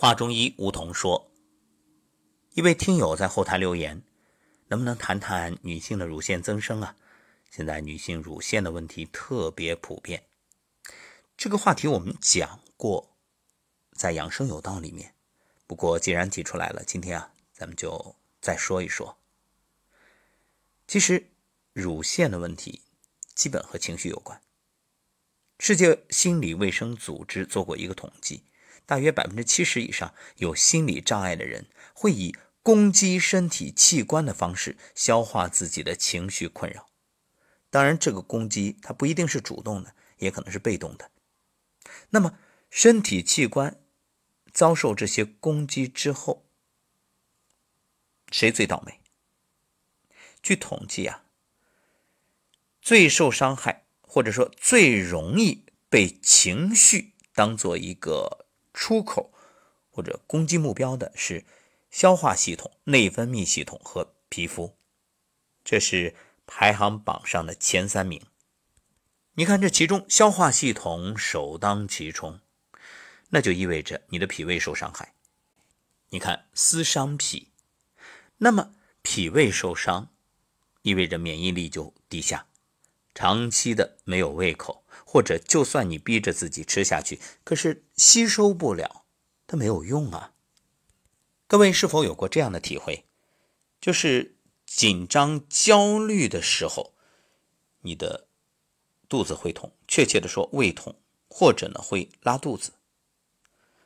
话中医梧桐说：“一位听友在后台留言，能不能谈谈女性的乳腺增生啊？现在女性乳腺的问题特别普遍。这个话题我们讲过，在养生有道里面。不过既然提出来了，今天啊，咱们就再说一说。其实乳腺的问题基本和情绪有关。世界心理卫生组织做过一个统计。”大约百分之七十以上有心理障碍的人，会以攻击身体器官的方式消化自己的情绪困扰。当然，这个攻击它不一定是主动的，也可能是被动的。那么，身体器官遭受这些攻击之后，谁最倒霉？据统计啊，最受伤害或者说最容易被情绪当做一个。出口或者攻击目标的是消化系统、内分泌系统和皮肤，这是排行榜上的前三名。你看这其中，消化系统首当其冲，那就意味着你的脾胃受伤害。你看思伤脾，那么脾胃受伤，意味着免疫力就低下，长期的没有胃口。或者，就算你逼着自己吃下去，可是吸收不了，它没有用啊。各位是否有过这样的体会？就是紧张、焦虑的时候，你的肚子会痛，确切的说胃痛，或者呢会拉肚子。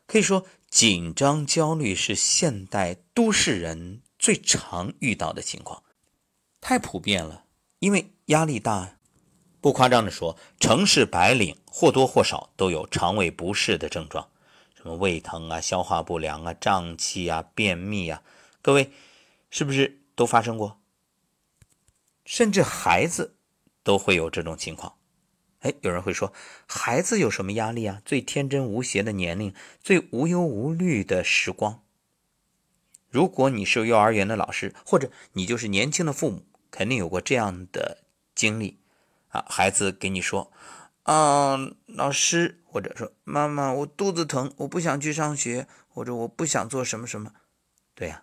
可以说，紧张、焦虑是现代都市人最常遇到的情况，太普遍了，因为压力大。不夸张的说，城市白领或多或少都有肠胃不适的症状，什么胃疼啊、消化不良啊、胀气啊、便秘啊，各位是不是都发生过？甚至孩子都会有这种情况。哎，有人会说，孩子有什么压力啊？最天真无邪的年龄，最无忧无虑的时光。如果你是幼儿园的老师，或者你就是年轻的父母，肯定有过这样的经历。啊，孩子给你说，啊，老师，或者说妈妈，我肚子疼，我不想去上学，或者我不想做什么什么。对呀，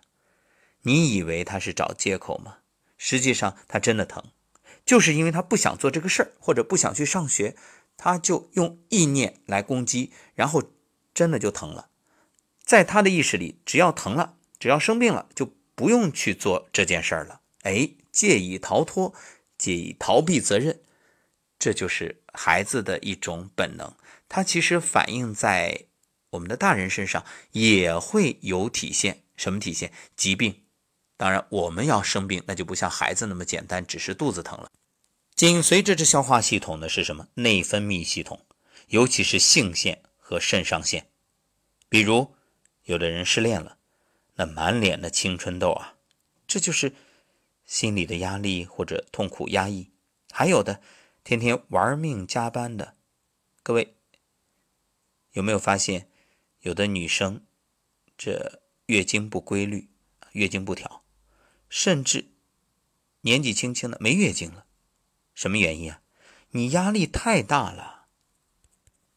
你以为他是找借口吗？实际上他真的疼，就是因为他不想做这个事儿，或者不想去上学，他就用意念来攻击，然后真的就疼了。在他的意识里，只要疼了，只要生病了，就不用去做这件事儿了。哎，借以逃脱，借以逃避责任。这就是孩子的一种本能，它其实反映在我们的大人身上也会有体现。什么体现？疾病。当然，我们要生病，那就不像孩子那么简单，只是肚子疼了。紧随着这消化系统的是什么？内分泌系统，尤其是性腺和肾上腺。比如，有的人失恋了，那满脸的青春痘啊，这就是心理的压力或者痛苦压抑。还有的。天天玩命加班的各位，有没有发现，有的女生这月经不规律，月经不调，甚至年纪轻轻的没月经了，什么原因啊？你压力太大了。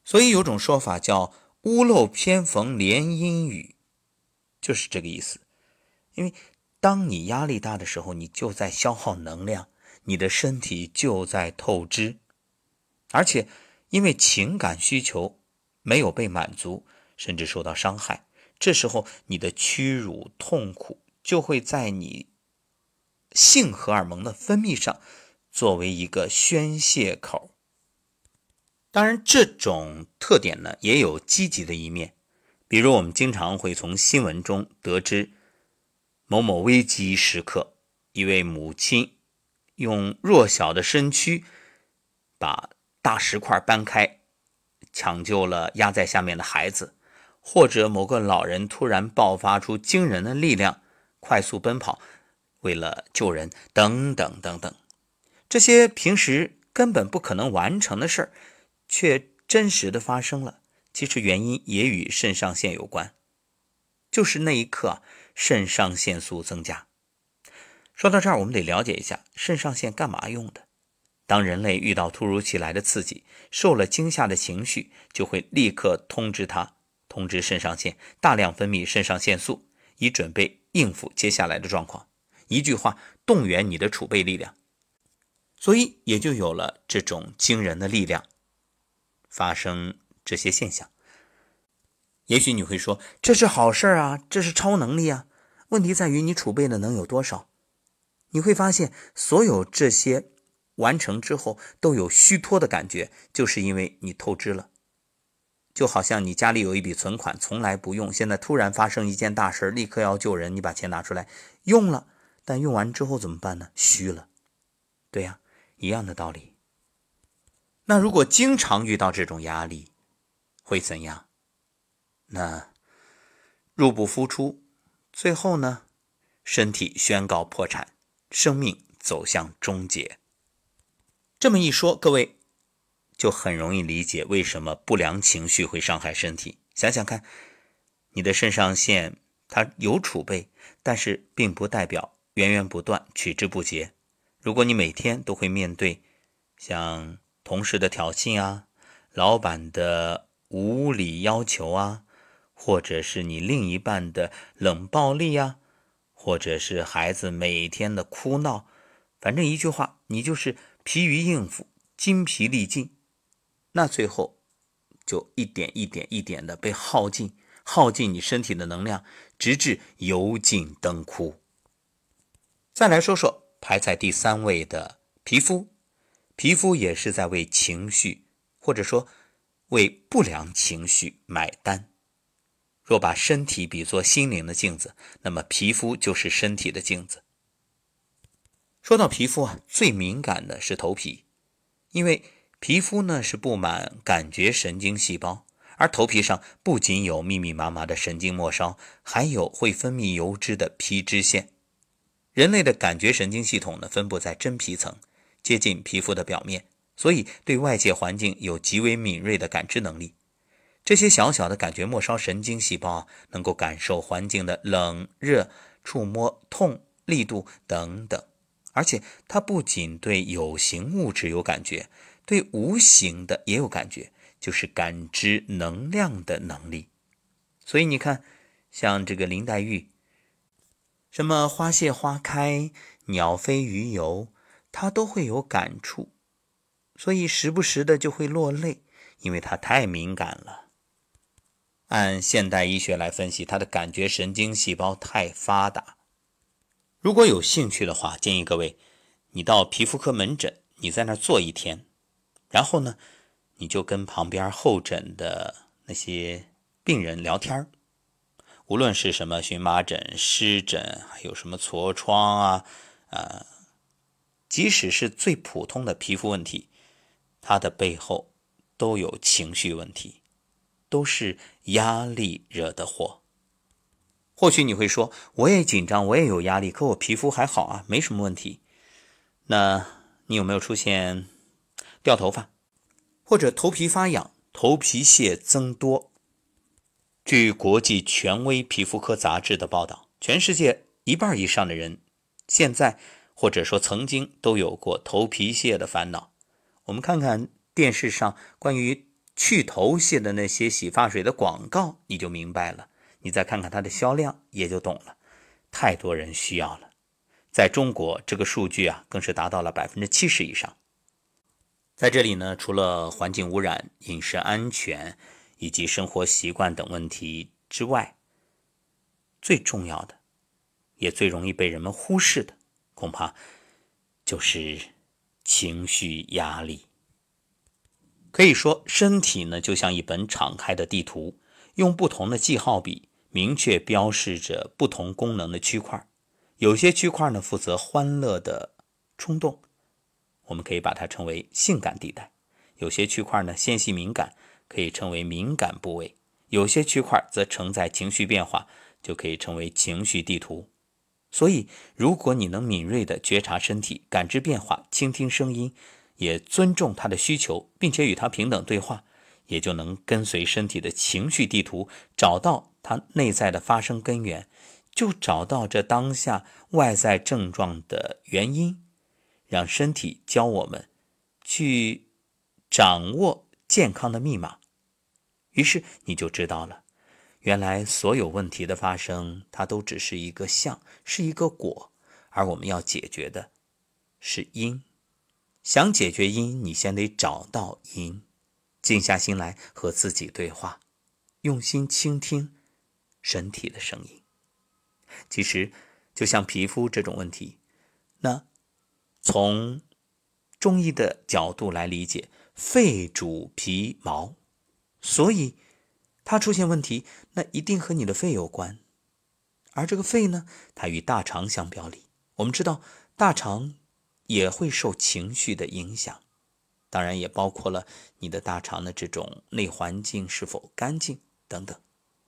所以有种说法叫“屋漏偏逢连阴雨”，就是这个意思。因为当你压力大的时候，你就在消耗能量。你的身体就在透支，而且因为情感需求没有被满足，甚至受到伤害，这时候你的屈辱、痛苦就会在你性荷尔蒙的分泌上作为一个宣泄口。当然，这种特点呢也有积极的一面，比如我们经常会从新闻中得知，某某危机时刻，一位母亲。用弱小的身躯把大石块搬开，抢救了压在下面的孩子，或者某个老人突然爆发出惊人的力量，快速奔跑，为了救人，等等等等，这些平时根本不可能完成的事儿，却真实的发生了。其实原因也与肾上腺有关，就是那一刻肾上腺素增加。说到这儿，我们得了解一下肾上腺干嘛用的。当人类遇到突如其来的刺激，受了惊吓的情绪，就会立刻通知它，通知肾上腺大量分泌肾上腺素，以准备应付接下来的状况。一句话，动员你的储备力量，所以也就有了这种惊人的力量，发生这些现象。也许你会说，这是好事啊，这是超能力啊。问题在于你储备的能有多少？你会发现，所有这些完成之后都有虚脱的感觉，就是因为你透支了。就好像你家里有一笔存款，从来不用，现在突然发生一件大事，立刻要救人，你把钱拿出来用了，但用完之后怎么办呢？虚了。对呀，一样的道理。那如果经常遇到这种压力，会怎样？那入不敷出，最后呢，身体宣告破产，生命走向终结。这么一说，各位就很容易理解为什么不良情绪会伤害身体。想想看，你的肾上腺它有储备，但是并不代表源源不断、取之不竭。如果你每天都会面对像同事的挑衅啊，老板的无理要求啊，或者是你另一半的冷暴力呀，或者是孩子每天的哭闹，反正一句话，你就是疲于应付，筋疲力尽，那最后就一点一点一点的被耗尽，耗尽你身体的能量，直至油尽灯枯。再来说说排在第三位的皮肤，皮肤也是在为情绪，或者说为不良情绪买单。若把身体比作心灵的镜子，那么皮肤就是身体的镜子。说到皮肤啊，最敏感的是头皮，因为皮肤呢是布满感觉神经细胞，而头皮上不仅有密密麻麻的神经末梢，还有会分泌油脂的皮脂腺。人类的感觉神经系统呢分布在真皮层，接近皮肤的表面，所以对外界环境有极为敏锐的感知能力。这些小小的感觉末梢神经细胞能够感受环境的冷热、触摸、痛、力度等等，而且它不仅对有形物质有感觉，对无形的也有感觉，就是感知能量的能力。所以你看，像这个林黛玉，什么花谢花开、鸟飞鱼游，她都会有感触，所以时不时的就会落泪，因为她太敏感了。按现代医学来分析，他的感觉神经细胞太发达。如果有兴趣的话，建议各位，你到皮肤科门诊，你在那儿坐一天，然后呢，你就跟旁边候诊的那些病人聊天儿无论是什么荨麻疹、湿疹，还有什么痤疮啊，呃，即使是最普通的皮肤问题，它的背后都有情绪问题。都是压力惹的祸。或许你会说，我也紧张，我也有压力，可我皮肤还好啊，没什么问题。那你有没有出现掉头发，或者头皮发痒、头皮屑增多？据国际权威皮肤科杂志的报道，全世界一半以上的人现在或者说曾经都有过头皮屑的烦恼。我们看看电视上关于。去头屑的那些洗发水的广告，你就明白了。你再看看它的销量，也就懂了。太多人需要了，在中国这个数据啊，更是达到了百分之七十以上。在这里呢，除了环境污染、饮食安全以及生活习惯等问题之外，最重要的，也最容易被人们忽视的，恐怕就是情绪压力。可以说，身体呢就像一本敞开的地图，用不同的记号笔明确标示着不同功能的区块。有些区块呢负责欢乐的冲动，我们可以把它称为性感地带；有些区块呢纤细敏感，可以称为敏感部位；有些区块则承载情绪变化，就可以称为情绪地图。所以，如果你能敏锐地觉察身体，感知变化，倾听声音。也尊重他的需求，并且与他平等对话，也就能跟随身体的情绪地图，找到他内在的发生根源，就找到这当下外在症状的原因，让身体教我们去掌握健康的密码。于是你就知道了，原来所有问题的发生，它都只是一个相，是一个果，而我们要解决的是因。想解决因，你先得找到因，静下心来和自己对话，用心倾听身体的声音。其实，就像皮肤这种问题，那从中医的角度来理解，肺主皮毛，所以。它出现问题，那一定和你的肺有关。而这个肺呢，它与大肠相表里。我们知道，大肠也会受情绪的影响，当然也包括了你的大肠的这种内环境是否干净等等。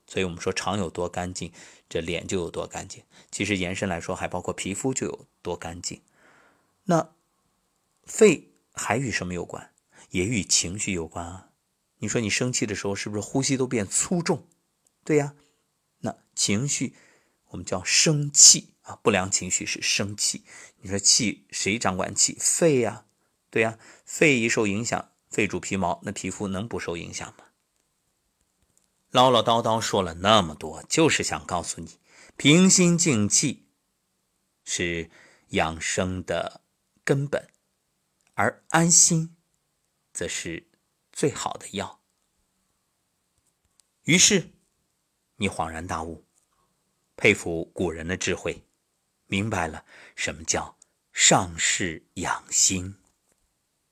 所以，我们说肠有多干净，这脸就有多干净。其实延伸来说，还包括皮肤就有多干净。那肺还与什么有关？也与情绪有关啊。你说你生气的时候是不是呼吸都变粗重？对呀，那情绪我们叫生气啊，不良情绪是生气。你说气谁掌管气？肺呀，对呀，肺一受影响，肺主皮毛，那皮肤能不受影响吗？唠唠叨叨说了那么多，就是想告诉你，平心静气是养生的根本，而安心则是。最好的药。于是，你恍然大悟，佩服古人的智慧，明白了什么叫上士养心。